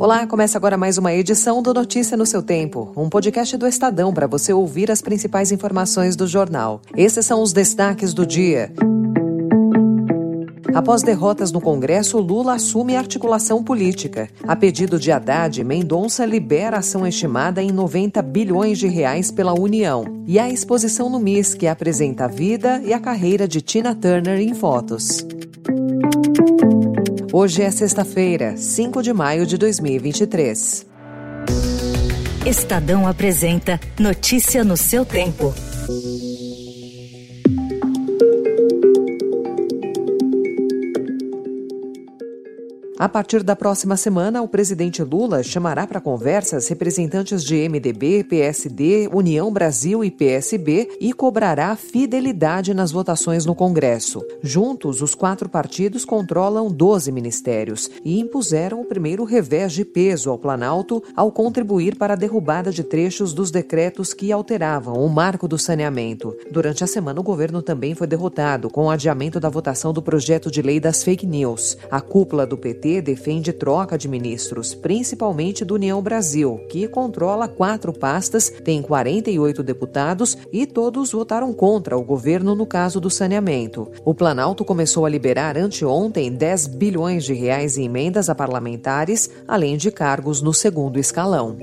Olá, começa agora mais uma edição do Notícia no seu Tempo, um podcast do Estadão para você ouvir as principais informações do jornal. Esses são os destaques do dia. Após derrotas no Congresso, Lula assume articulação política. A pedido de Haddad, Mendonça libera ação estimada em 90 bilhões de reais pela União. E a exposição no MIS, que apresenta a vida e a carreira de Tina Turner em fotos. Hoje é sexta-feira, 5 de maio de 2023. Estadão apresenta Notícia no seu tempo. A partir da próxima semana, o presidente Lula chamará para conversas representantes de MDB, PSD, União Brasil e PSB e cobrará fidelidade nas votações no Congresso. Juntos, os quatro partidos controlam 12 ministérios e impuseram o primeiro revés de peso ao Planalto ao contribuir para a derrubada de trechos dos decretos que alteravam o marco do saneamento. Durante a semana, o governo também foi derrotado com o adiamento da votação do projeto de lei das fake news. A cúpula do PT defende troca de ministros, principalmente do União Brasil, que controla quatro pastas, tem 48 deputados e todos votaram contra o governo no caso do saneamento. O Planalto começou a liberar anteontem 10 bilhões de reais em emendas a parlamentares, além de cargos no segundo escalão.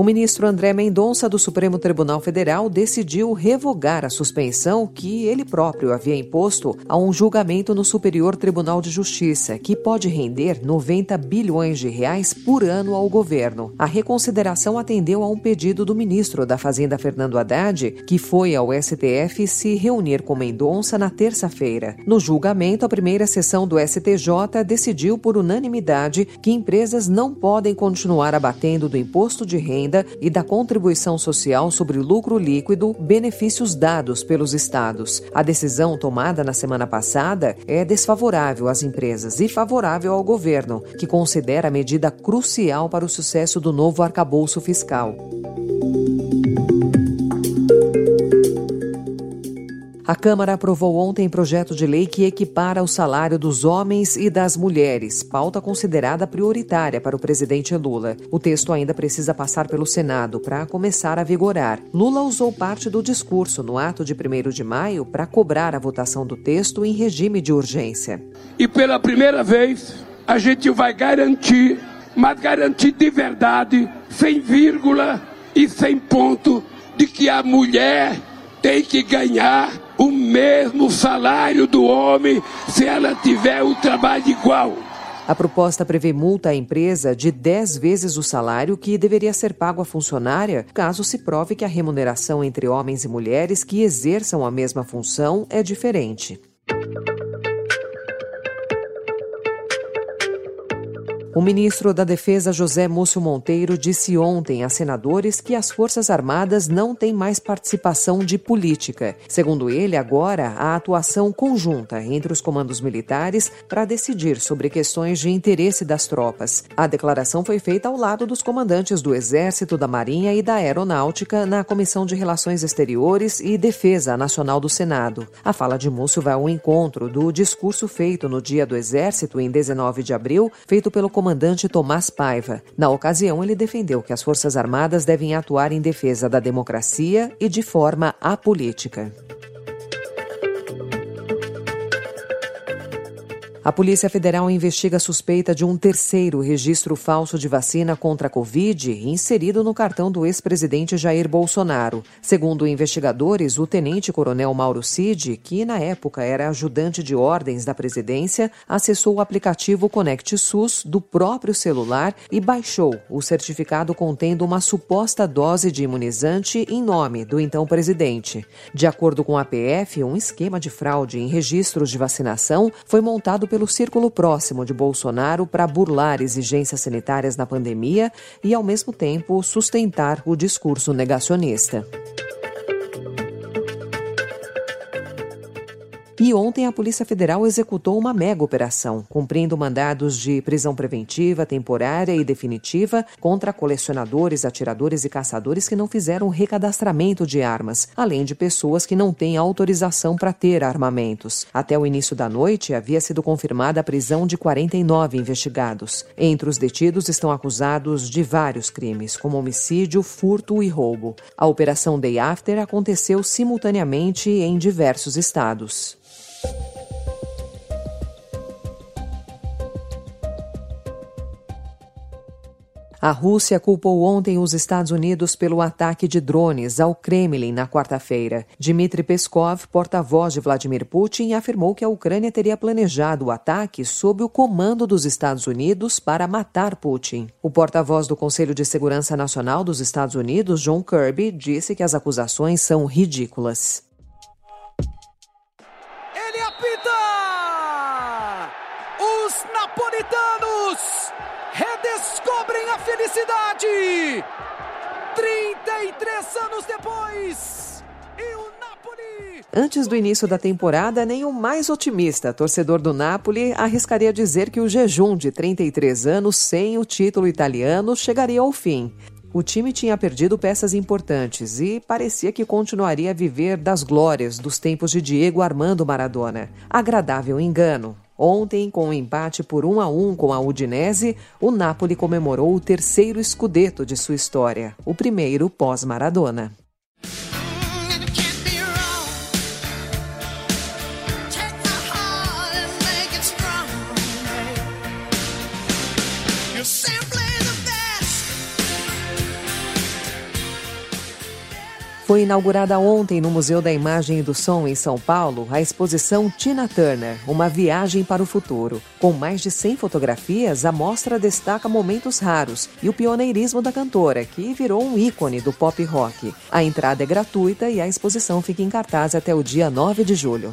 O ministro André Mendonça, do Supremo Tribunal Federal, decidiu revogar a suspensão que ele próprio havia imposto a um julgamento no Superior Tribunal de Justiça, que pode render 90 bilhões de reais por ano ao governo. A reconsideração atendeu a um pedido do ministro da Fazenda, Fernando Haddad, que foi ao STF se reunir com Mendonça na terça-feira. No julgamento, a primeira sessão do STJ decidiu por unanimidade que empresas não podem continuar abatendo do imposto de renda renda e da contribuição social sobre lucro líquido, benefícios dados pelos estados. A decisão tomada na semana passada é desfavorável às empresas e favorável ao governo, que considera a medida crucial para o sucesso do novo arcabouço fiscal. A Câmara aprovou ontem projeto de lei que equipara o salário dos homens e das mulheres, pauta considerada prioritária para o presidente Lula. O texto ainda precisa passar pelo Senado para começar a vigorar. Lula usou parte do discurso no ato de 1 de maio para cobrar a votação do texto em regime de urgência. E pela primeira vez, a gente vai garantir, mas garantir de verdade, sem vírgula e sem ponto, de que a mulher tem que ganhar o mesmo salário do homem se ela tiver o trabalho igual. A proposta prevê multa à empresa de 10 vezes o salário que deveria ser pago à funcionária, caso se prove que a remuneração entre homens e mulheres que exerçam a mesma função é diferente. O ministro da Defesa, José Múcio Monteiro, disse ontem a senadores que as Forças Armadas não têm mais participação de política. Segundo ele, agora há atuação conjunta entre os comandos militares para decidir sobre questões de interesse das tropas. A declaração foi feita ao lado dos comandantes do Exército, da Marinha e da Aeronáutica na Comissão de Relações Exteriores e Defesa Nacional do Senado. A fala de Múcio vai ao encontro do discurso feito no Dia do Exército, em 19 de abril, feito pelo comandante Tomás Paiva. Na ocasião, ele defendeu que as Forças Armadas devem atuar em defesa da democracia e de forma apolítica. A Polícia Federal investiga a suspeita de um terceiro registro falso de vacina contra a Covid inserido no cartão do ex-presidente Jair Bolsonaro. Segundo investigadores, o tenente-coronel Mauro Cid, que na época era ajudante de ordens da presidência, acessou o aplicativo Conect SUS do próprio celular e baixou o certificado contendo uma suposta dose de imunizante em nome do então presidente. De acordo com a PF, um esquema de fraude em registros de vacinação foi montado pelo círculo próximo de Bolsonaro para burlar exigências sanitárias na pandemia e, ao mesmo tempo, sustentar o discurso negacionista. E ontem a Polícia Federal executou uma mega operação, cumprindo mandados de prisão preventiva, temporária e definitiva contra colecionadores, atiradores e caçadores que não fizeram recadastramento de armas, além de pessoas que não têm autorização para ter armamentos. Até o início da noite havia sido confirmada a prisão de 49 investigados. Entre os detidos estão acusados de vários crimes, como homicídio, furto e roubo. A operação Day After aconteceu simultaneamente em diversos estados. A Rússia culpou ontem os Estados Unidos pelo ataque de drones ao Kremlin na quarta-feira. Dmitry Peskov, porta-voz de Vladimir Putin, afirmou que a Ucrânia teria planejado o ataque sob o comando dos Estados Unidos para matar Putin. O porta-voz do Conselho de Segurança Nacional dos Estados Unidos, John Kirby, disse que as acusações são ridículas. Apita! Os napolitanos redescobrem a felicidade! 33 anos depois! E o Napoli! Antes do início da temporada, nem o mais otimista torcedor do Napoli arriscaria dizer que o jejum de 33 anos sem o título italiano chegaria ao fim. O time tinha perdido peças importantes e parecia que continuaria a viver das glórias dos tempos de Diego Armando Maradona. Agradável engano. Ontem, com um empate por 1 a 1 com a Udinese, o Napoli comemorou o terceiro escudeto de sua história, o primeiro pós-Maradona. Foi inaugurada ontem no Museu da Imagem e do Som, em São Paulo, a exposição Tina Turner Uma Viagem para o Futuro. Com mais de 100 fotografias, a mostra destaca momentos raros e o pioneirismo da cantora, que virou um ícone do pop rock. A entrada é gratuita e a exposição fica em cartaz até o dia 9 de julho.